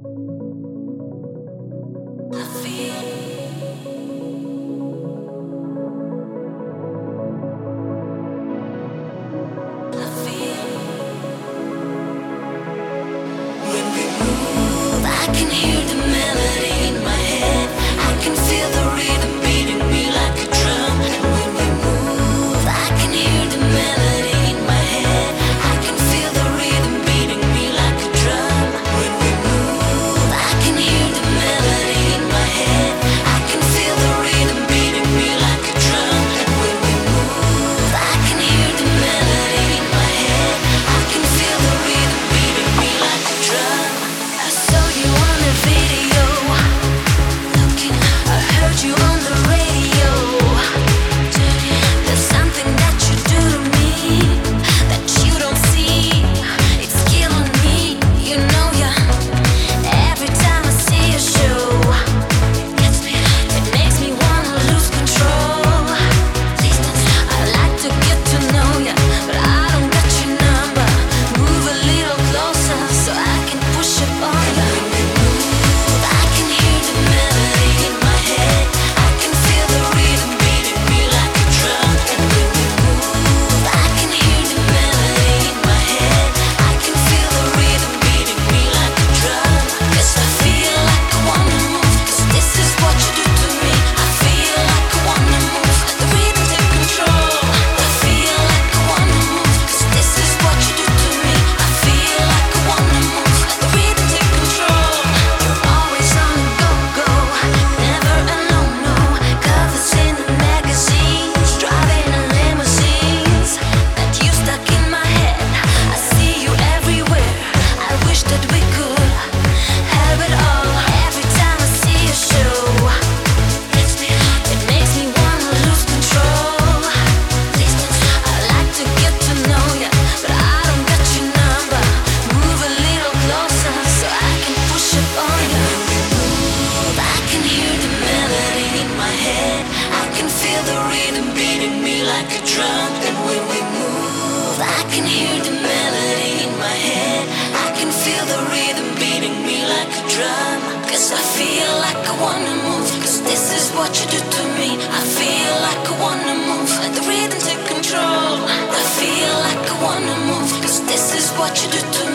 I can hear the melody in my head. I can feel the rhythm. like a drum, and when we move, I can hear the melody in my head. I can feel the rhythm beating me like a drum. Cause I feel like I wanna move, cause this is what you do to me. I feel like I wanna move, the rhythm take control. I feel like I wanna move, cause this is what you do to me.